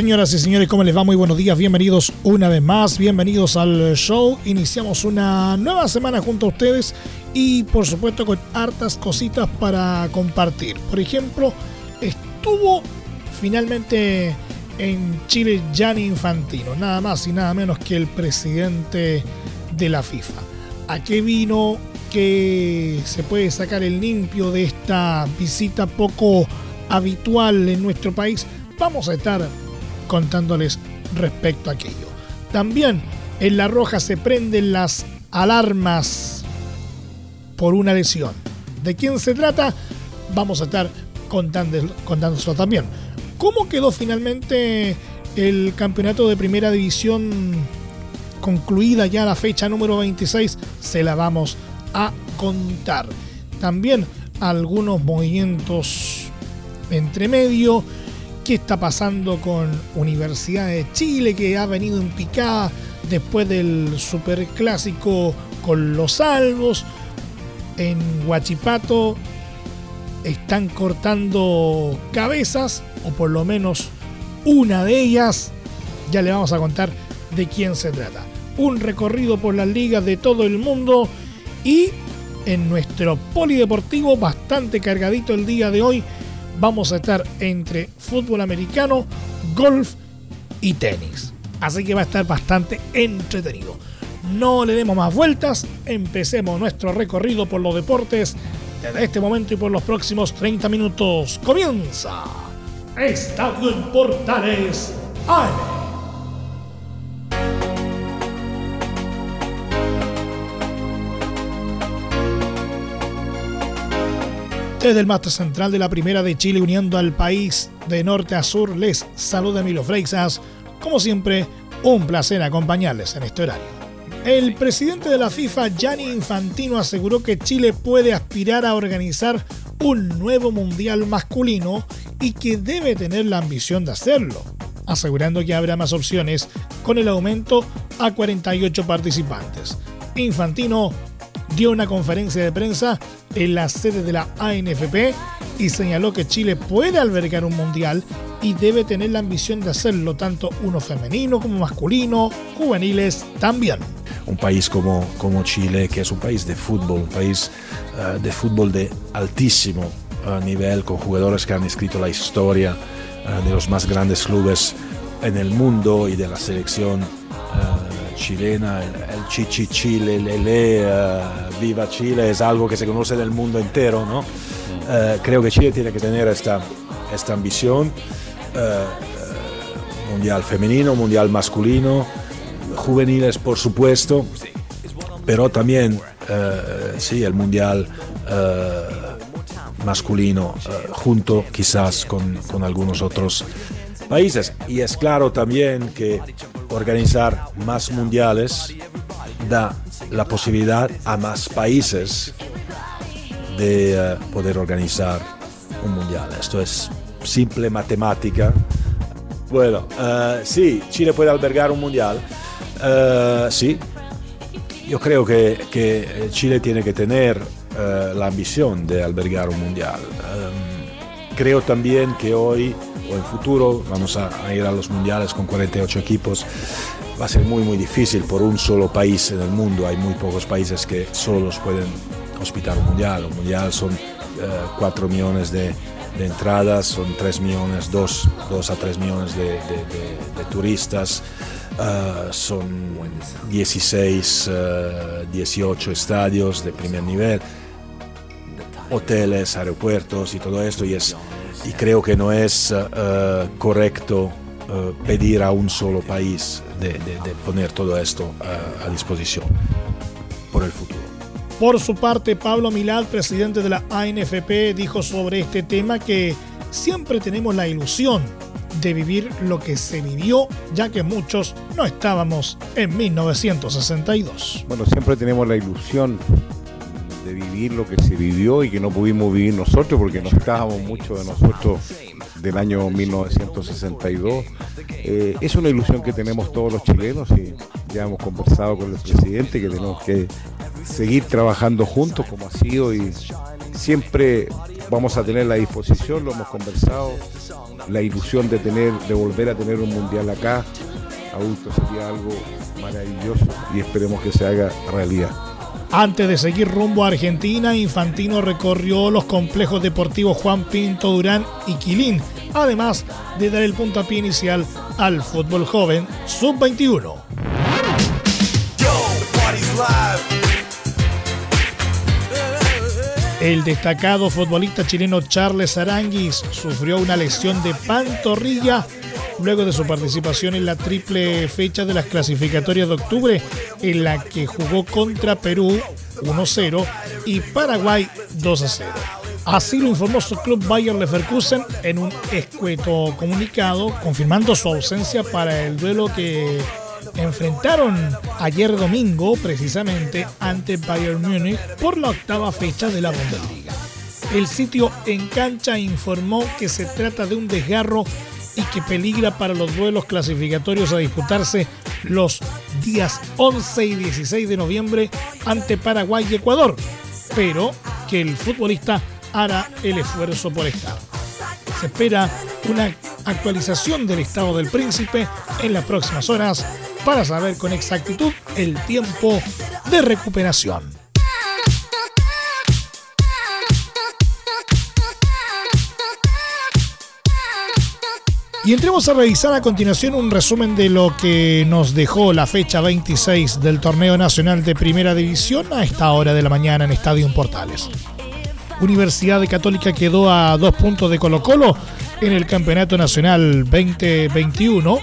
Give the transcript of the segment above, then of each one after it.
Señoras y señores, ¿cómo les va? Muy buenos días, bienvenidos una vez más, bienvenidos al show. Iniciamos una nueva semana junto a ustedes y por supuesto con hartas cositas para compartir. Por ejemplo, estuvo finalmente en Chile Gianni Infantino, nada más y nada menos que el presidente de la FIFA. ¿A qué vino? que se puede sacar el limpio de esta visita poco habitual en nuestro país? Vamos a estar contándoles respecto a aquello. También en La Roja se prenden las alarmas por una lesión. ¿De quién se trata? Vamos a estar contándoslo también. ¿Cómo quedó finalmente el campeonato de primera división concluida ya la fecha número 26? Se la vamos a contar. También algunos movimientos entre medio qué está pasando con Universidad de Chile, que ha venido en picada después del superclásico con los salvos. En Huachipato están cortando cabezas, o por lo menos una de ellas. Ya le vamos a contar de quién se trata. Un recorrido por las ligas de todo el mundo y en nuestro polideportivo bastante cargadito el día de hoy vamos a estar entre fútbol americano, golf y tenis. Así que va a estar bastante entretenido. No le demos más vueltas, empecemos nuestro recorrido por los deportes desde este momento y por los próximos 30 minutos. Comienza Estadio en Portales AM. Desde el máster central de la Primera de Chile, uniendo al país de norte a sur, les saluda Emilio Freixas. Como siempre, un placer acompañarles en este horario. El presidente de la FIFA, Gianni Infantino, aseguró que Chile puede aspirar a organizar un nuevo mundial masculino y que debe tener la ambición de hacerlo, asegurando que habrá más opciones con el aumento a 48 participantes. Infantino dio una conferencia de prensa en la sede de la ANFP y señaló que Chile puede albergar un mundial y debe tener la ambición de hacerlo, tanto uno femenino como masculino, juveniles también. Un país como, como Chile, que es un país de fútbol, un país uh, de fútbol de altísimo uh, nivel, con jugadores que han escrito la historia uh, de los más grandes clubes en el mundo y de la selección chilena, el, Chichi Chile, el Lele, uh, Viva Chile, es algo que se conoce del mundo entero, ¿no? Uh, creo que Chile tiene que tener esta, esta ambición, uh, mundial femenino, mundial masculino, juveniles por supuesto, pero también, sí, el mundial masculino, junto quizás con, con algunos otros países. Y es claro también que organizar más mundiales da la posibilidad a más países de eh, poder organizar un mundial. Esto es simple matemática. Bueno, uh, sí, Chile puede albergar un mundial. Uh, sí, yo creo que, que, Chile tiene que tener la ambición de albergar un mundial. Um, creo también que hoy o en futuro vamos a, ir a los mundiales con 48 equipos. Va a ser muy muy difícil por un solo país en el mundo. Hay muy pocos países que solo los pueden hospitar un mundial. Un mundial son 4 eh, millones de, entradas, son 3 millones, 2, a 3 millones de, turistas. Eh, son 16, 18 eh, estadios de primer nivel, hoteles, aeropuertos y todo esto. Y es, y creo que no es eh, eh, correcto eh, pedir a un solo país de, poner todo esto a disposición por el futuro. Por su parte, Pablo Milad, presidente de la ANFP, dijo sobre este tema que siempre tenemos la ilusión de vivir lo que se vivió, ya que muchos no estábamos en 1962. Bueno, siempre tenemos la ilusión vivir lo que se vivió y que no pudimos vivir nosotros porque no estábamos muchos de nosotros del año 1962. Eh, es una ilusión que tenemos todos los chilenos y ya hemos conversado con el presidente que tenemos que seguir trabajando juntos como ha sido y siempre vamos a tener la disposición, lo hemos conversado, la ilusión de tener, de volver a tener un mundial acá, adulto sería algo maravilloso y esperemos que se haga realidad. Antes de seguir rumbo a Argentina, Infantino recorrió los complejos deportivos Juan Pinto Durán y Quilín, además de dar el puntapié inicial al fútbol joven sub-21. El destacado futbolista chileno Charles Aranguis sufrió una lesión de pantorrilla luego de su participación en la triple fecha de las clasificatorias de octubre, en la que jugó contra Perú 1-0 y Paraguay 2-0. Así lo informó su club Bayer Leverkusen en un escueto comunicado, confirmando su ausencia para el duelo que enfrentaron ayer domingo precisamente ante Bayern Múnich por la octava fecha de la Bundesliga. El sitio en cancha informó que se trata de un desgarro y que peligra para los duelos clasificatorios a disputarse los días 11 y 16 de noviembre ante Paraguay y Ecuador, pero que el futbolista hará el esfuerzo por estar. Se espera una actualización del estado del príncipe en las próximas horas para saber con exactitud el tiempo de recuperación. Y entremos a revisar a continuación un resumen de lo que nos dejó la fecha 26 del Torneo Nacional de Primera División a esta hora de la mañana en Estadio Portales. Universidad Católica quedó a dos puntos de Colo Colo en el Campeonato Nacional 2021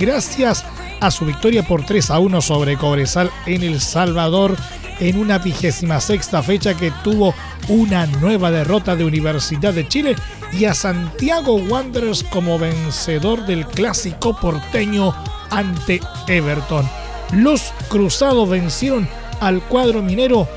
gracias a su victoria por 3 a 1 sobre Cobresal en El Salvador en una vigésima sexta fecha que tuvo una nueva derrota de Universidad de Chile y a Santiago Wanderers como vencedor del clásico porteño ante Everton. Los cruzados vencieron al cuadro minero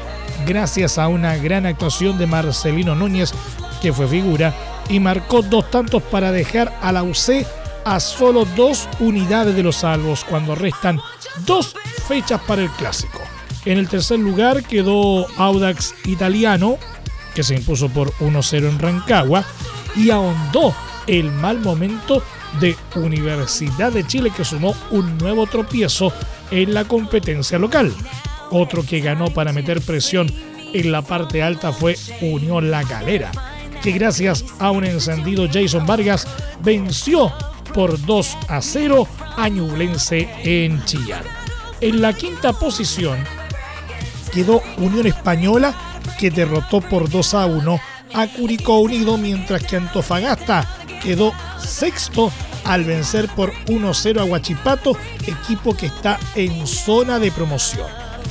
gracias a una gran actuación de Marcelino Núñez, que fue figura, y marcó dos tantos para dejar a la UC a solo dos unidades de los salvos cuando restan dos fechas para el clásico. En el tercer lugar quedó Audax Italiano, que se impuso por 1-0 en Rancagua, y ahondó el mal momento de Universidad de Chile, que sumó un nuevo tropiezo en la competencia local. Otro que ganó para meter presión en la parte alta fue Unión La Galera, que gracias a un encendido Jason Vargas venció por 2 a 0 a Ñublense en Chillán. En la quinta posición quedó Unión Española que derrotó por 2 a 1 a Curicó Unido, mientras que Antofagasta quedó sexto al vencer por 1-0 a Huachipato, equipo que está en zona de promoción.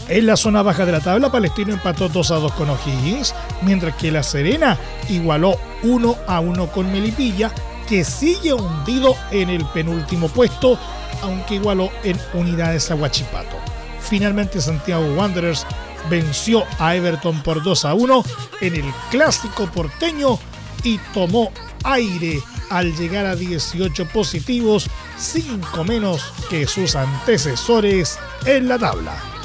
En la zona baja de la tabla, Palestino empató 2 a 2 con O'Higgins, mientras que La Serena igualó 1 a 1 con Melipilla que sigue hundido en el penúltimo puesto, aunque igualó en unidades a Huachipato. Finalmente Santiago Wanderers venció a Everton por 2 a 1 en el clásico porteño y tomó aire al llegar a 18 positivos, 5 menos que sus antecesores en la tabla.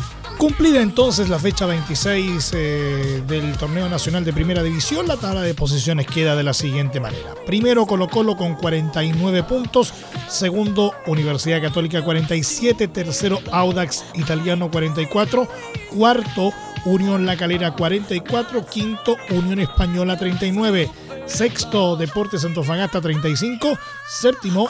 Cumplida entonces la fecha 26 eh, del torneo nacional de primera división, la tabla de posiciones queda de la siguiente manera. Primero Colo Colo con 49 puntos, segundo Universidad Católica 47, tercero Audax Italiano 44, cuarto Unión La Calera 44, quinto Unión Española 39, sexto Deportes Antofagasta 35, séptimo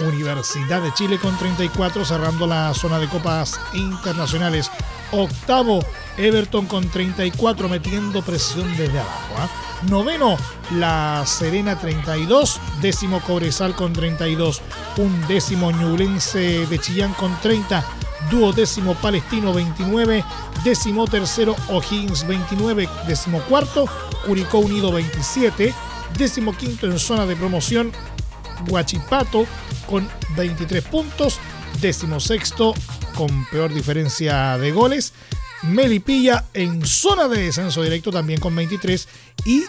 Universidad de Chile con 34, cerrando la zona de copas internacionales. Octavo, Everton con 34, metiendo presión desde abajo. ¿ah? Noveno, La Serena 32. Décimo, Cobresal con 32. Un décimo, Ñublense de Chillán con 30. Duodécimo, Palestino 29. Décimo tercero, O'Higgins 29. Décimo cuarto, Curicó Unido 27. Décimo quinto en zona de promoción, Guachipato con 23 puntos, décimo sexto con peor diferencia de goles. Melipilla en zona de descenso directo también con 23 y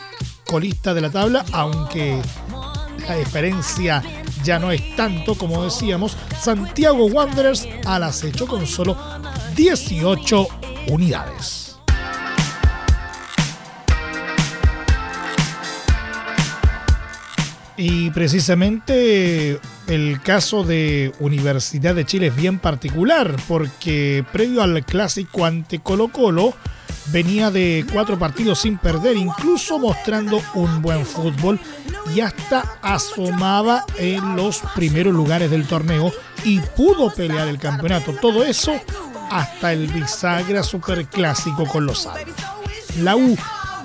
colista de la tabla, aunque la diferencia ya no es tanto como decíamos, Santiago Wanderers al acecho con solo 18 unidades. Y precisamente el caso de Universidad de Chile es bien particular, porque previo al clásico ante Colo Colo, venía de cuatro partidos sin perder, incluso mostrando un buen fútbol y hasta asomaba en los primeros lugares del torneo y pudo pelear el campeonato. Todo eso hasta el bisagra superclásico con los Alpes. La U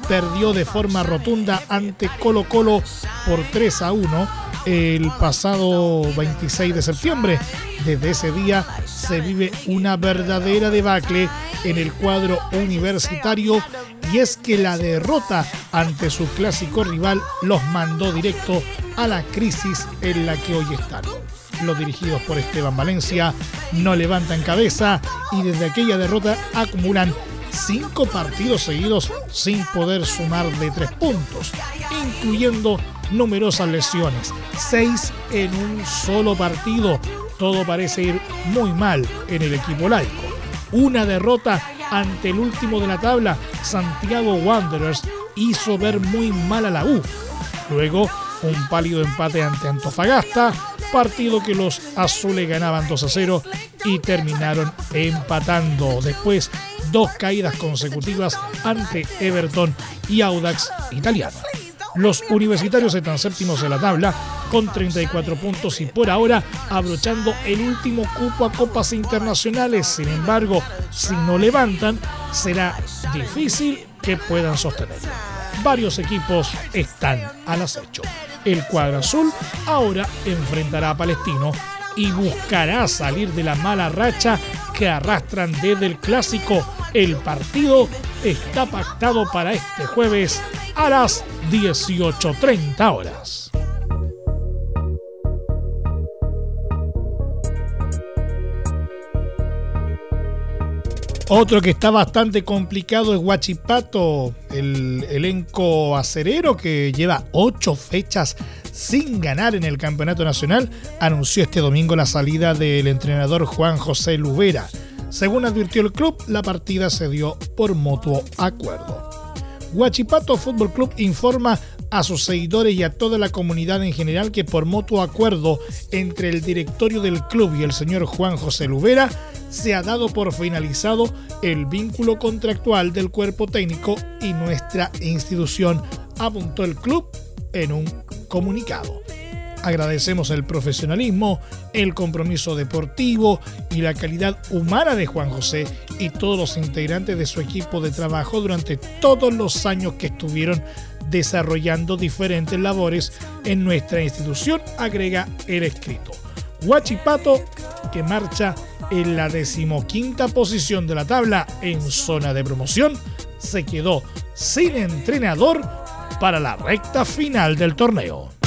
perdió de forma rotunda ante Colo Colo por 3 a 1 el pasado 26 de septiembre. Desde ese día se vive una verdadera debacle en el cuadro universitario y es que la derrota ante su clásico rival los mandó directo a la crisis en la que hoy están. Los dirigidos por Esteban Valencia no levantan cabeza y desde aquella derrota acumulan cinco partidos seguidos sin poder sumar de tres puntos, incluyendo numerosas lesiones, seis en un solo partido. Todo parece ir muy mal en el equipo laico. Una derrota ante el último de la tabla, Santiago Wanderers, hizo ver muy mal a la U. Luego, un pálido empate ante Antofagasta, partido que los azules ganaban 2 a 0 y terminaron empatando. Después, dos caídas consecutivas ante Everton y Audax italiano. Los universitarios están séptimos en la tabla con 34 puntos y por ahora abrochando el último cupo a copas internacionales. Sin embargo, si no levantan, será difícil que puedan sostenerlo. Varios equipos están al acecho. El cuadro azul ahora enfrentará a Palestino y buscará salir de la mala racha que arrastran desde el clásico. El partido está pactado para este jueves a las 18.30 horas. Otro que está bastante complicado es Huachipato, el elenco acerero que lleva ocho fechas sin ganar en el campeonato nacional, anunció este domingo la salida del entrenador Juan José Lubera. Según advirtió el club, la partida se dio por mutuo acuerdo. Huachipato Fútbol Club informa a sus seguidores y a toda la comunidad en general que por mutuo acuerdo entre el directorio del club y el señor Juan José Lubera se ha dado por finalizado el vínculo contractual del cuerpo técnico y nuestra institución, apuntó el club en un comunicado. Agradecemos el profesionalismo, el compromiso deportivo y la calidad humana de Juan José y todos los integrantes de su equipo de trabajo durante todos los años que estuvieron desarrollando diferentes labores en nuestra institución, agrega el escrito. Huachipato, que marcha en la decimoquinta posición de la tabla en zona de promoción, se quedó sin entrenador para la recta final del torneo.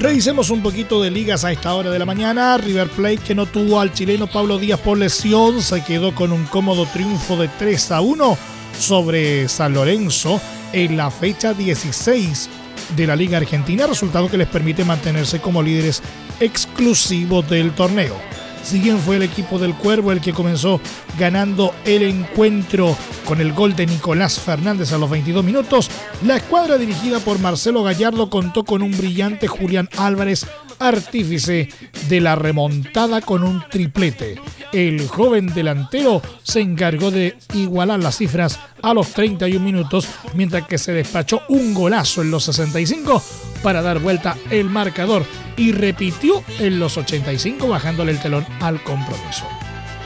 Revisemos un poquito de ligas a esta hora de la mañana. River Plate, que no tuvo al chileno Pablo Díaz por lesión, se quedó con un cómodo triunfo de 3 a 1 sobre San Lorenzo en la fecha 16 de la Liga Argentina, resultado que les permite mantenerse como líderes exclusivos del torneo. Si bien fue el equipo del Cuervo el que comenzó ganando el encuentro con el gol de Nicolás Fernández a los 22 minutos, la escuadra dirigida por Marcelo Gallardo contó con un brillante Julián Álvarez, artífice de la remontada con un triplete. El joven delantero se encargó de igualar las cifras a los 31 minutos, mientras que se despachó un golazo en los 65 para dar vuelta el marcador y repitió en los 85 bajándole el telón al compromiso.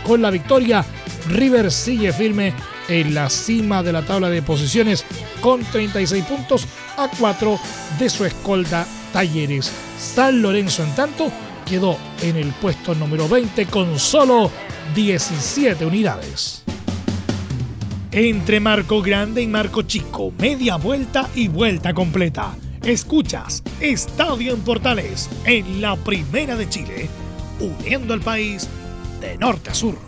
Con la victoria, River sigue firme en la cima de la tabla de posiciones con 36 puntos a 4 de su escolta Talleres. San Lorenzo, en tanto, quedó en el puesto número 20 con solo 17 unidades. entre marco grande y marco chico, media vuelta y vuelta completa. Escuchas Estadio en Portales en la Primera de Chile, uniendo al país de norte a sur.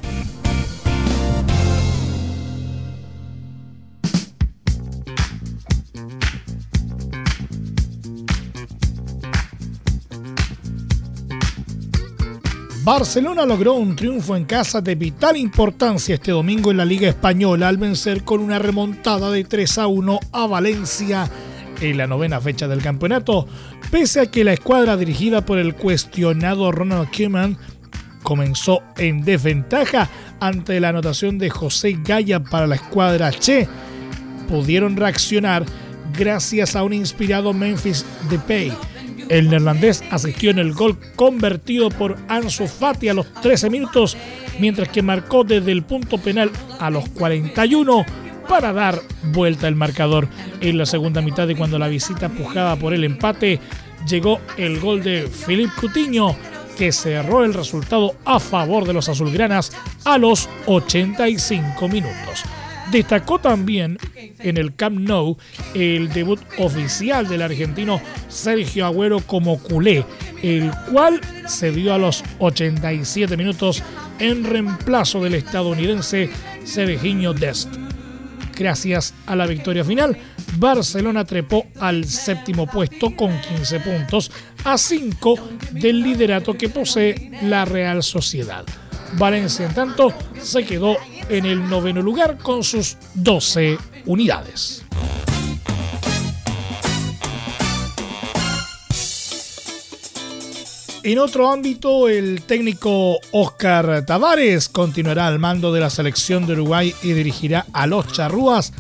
Barcelona logró un triunfo en casa de vital importancia este domingo en la Liga Española al vencer con una remontada de 3 a 1 a Valencia en la novena fecha del campeonato, pese a que la escuadra dirigida por el cuestionado Ronald Koeman comenzó en desventaja ante la anotación de José Gaya para la escuadra Che, pudieron reaccionar gracias a un inspirado Memphis Depay el neerlandés asistió en el gol convertido por Ansu Fati a los 13 minutos, mientras que marcó desde el punto penal a los 41 para dar vuelta el marcador. En la segunda mitad de cuando la visita pujaba por el empate, llegó el gol de Philippe Coutinho, que cerró el resultado a favor de los azulgranas a los 85 minutos. Destacó también en el Camp Nou el debut oficial del argentino Sergio Agüero como culé, el cual se dio a los 87 minutos en reemplazo del estadounidense Serginho Dest. Gracias a la victoria final, Barcelona trepó al séptimo puesto con 15 puntos, a 5 del liderato que posee la Real Sociedad. Valencia, en tanto, se quedó en el noveno lugar con sus 12 unidades. En otro ámbito, el técnico Oscar Tavares continuará al mando de la selección de Uruguay y dirigirá a los charrúas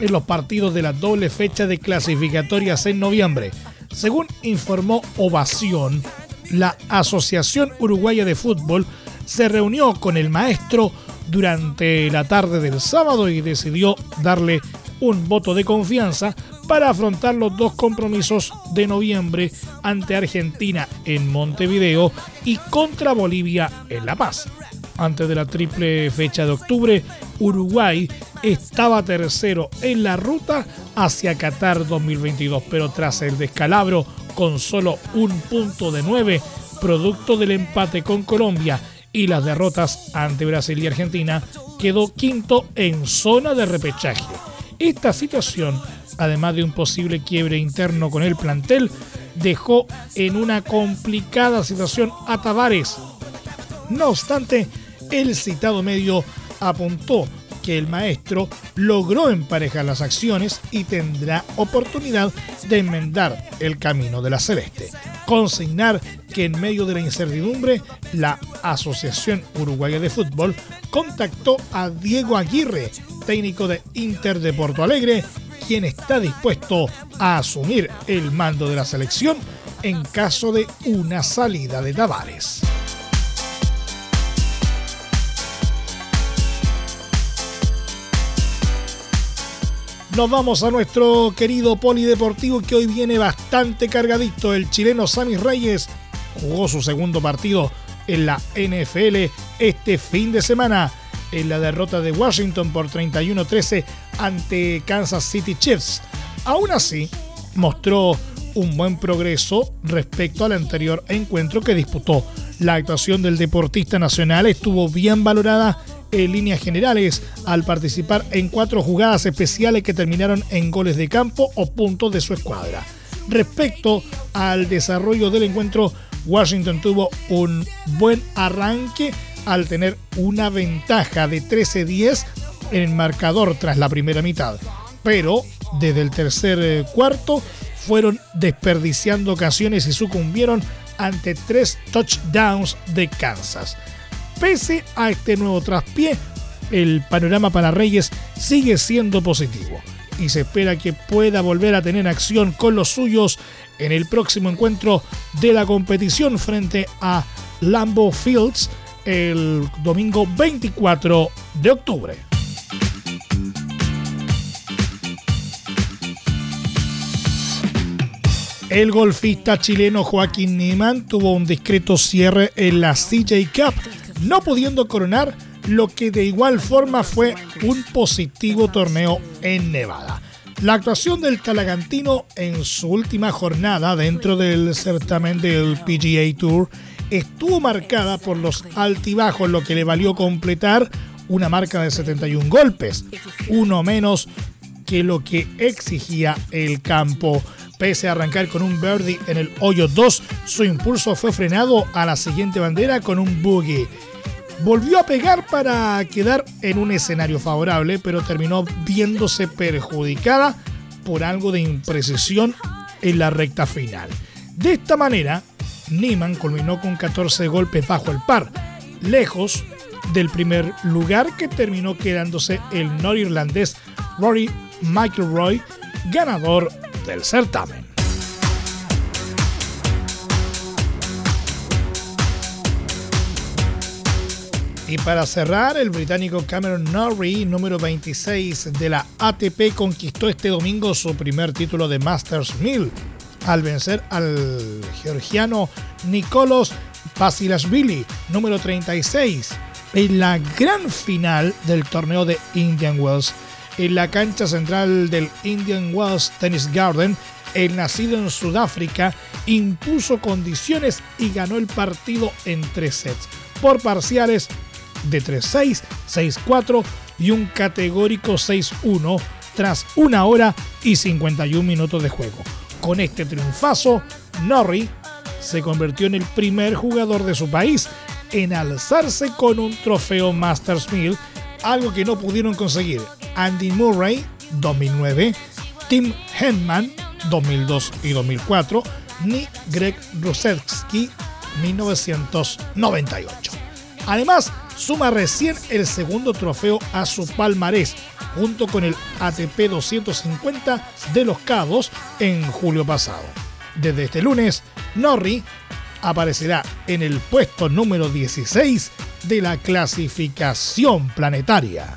en los partidos de la doble fecha de clasificatorias en noviembre. Según informó Ovación, la Asociación Uruguaya de Fútbol se reunió con el maestro durante la tarde del sábado y decidió darle un voto de confianza para afrontar los dos compromisos de noviembre ante Argentina en Montevideo y contra Bolivia en La Paz. Antes de la triple fecha de octubre, Uruguay estaba tercero en la ruta hacia Qatar 2022, pero tras el descalabro con solo un punto de nueve, producto del empate con Colombia y las derrotas ante Brasil y Argentina, quedó quinto en zona de repechaje. Esta situación, además de un posible quiebre interno con el plantel, dejó en una complicada situación a Tavares. No obstante, el citado medio apuntó que el maestro logró emparejar las acciones y tendrá oportunidad de enmendar el camino de la celeste. Consignar que en medio de la incertidumbre, la Asociación Uruguaya de Fútbol contactó a Diego Aguirre, técnico de Inter de Porto Alegre, quien está dispuesto a asumir el mando de la selección en caso de una salida de Tavares. Nos vamos a nuestro querido polideportivo que hoy viene bastante cargadito. El chileno Sammy Reyes jugó su segundo partido en la NFL este fin de semana en la derrota de Washington por 31-13 ante Kansas City Chiefs. Aún así, mostró un buen progreso respecto al anterior encuentro que disputó. La actuación del deportista nacional estuvo bien valorada en líneas generales al participar en cuatro jugadas especiales que terminaron en goles de campo o puntos de su escuadra. Respecto al desarrollo del encuentro, Washington tuvo un buen arranque al tener una ventaja de 13-10 en el marcador tras la primera mitad. Pero desde el tercer eh, cuarto fueron desperdiciando ocasiones y sucumbieron ante tres touchdowns de Kansas. Pese a este nuevo traspié, el panorama para Reyes sigue siendo positivo y se espera que pueda volver a tener acción con los suyos en el próximo encuentro de la competición frente a Lambeau Fields el domingo 24 de octubre. El golfista chileno Joaquín Niemann tuvo un discreto cierre en la CJ Cup no pudiendo coronar lo que de igual forma fue un positivo torneo en Nevada. La actuación del Talagantino en su última jornada dentro del certamen del PGA Tour estuvo marcada por los altibajos, lo que le valió completar una marca de 71 golpes, uno menos que lo que exigía el campo. Pese a arrancar con un birdie en el hoyo 2, su impulso fue frenado a la siguiente bandera con un boogie. Volvió a pegar para quedar en un escenario favorable, pero terminó viéndose perjudicada por algo de imprecisión en la recta final. De esta manera, Niemann culminó con 14 golpes bajo el par, lejos del primer lugar que terminó quedándose el norirlandés Rory McIlroy, ganador del certamen. Y para cerrar, el británico Cameron Norrie, número 26 de la ATP, conquistó este domingo su primer título de Masters 1000 al vencer al georgiano Nikolos Basilashvili, número 36, en la gran final del torneo de Indian Wells. En la cancha central del Indian Wells Tennis Garden, el nacido en Sudáfrica impuso condiciones y ganó el partido en tres sets, por parciales de 3-6, 6-4 y un categórico 6-1 tras una hora y 51 minutos de juego. Con este triunfazo, Norrie se convirtió en el primer jugador de su país en alzarse con un trofeo Masters 1000, algo que no pudieron conseguir Andy Murray 2009, Tim Henman 2002 y 2004, ni Greg Rusetsky 1998. Además, suma recién el segundo trofeo a su palmarés, junto con el ATP 250 de los Cabos en julio pasado. Desde este lunes, Norrie aparecerá en el puesto número 16 de la clasificación planetaria.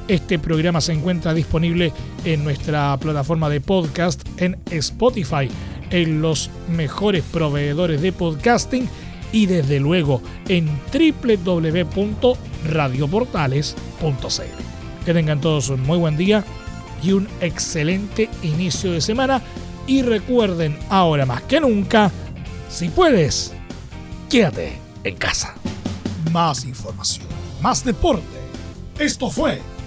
este programa se encuentra disponible en nuestra plataforma de podcast en Spotify, en los mejores proveedores de podcasting y desde luego en www.radioportales.cl. Que tengan todos un muy buen día y un excelente inicio de semana. Y recuerden ahora más que nunca, si puedes, quédate en casa. Más información, más deporte. Esto fue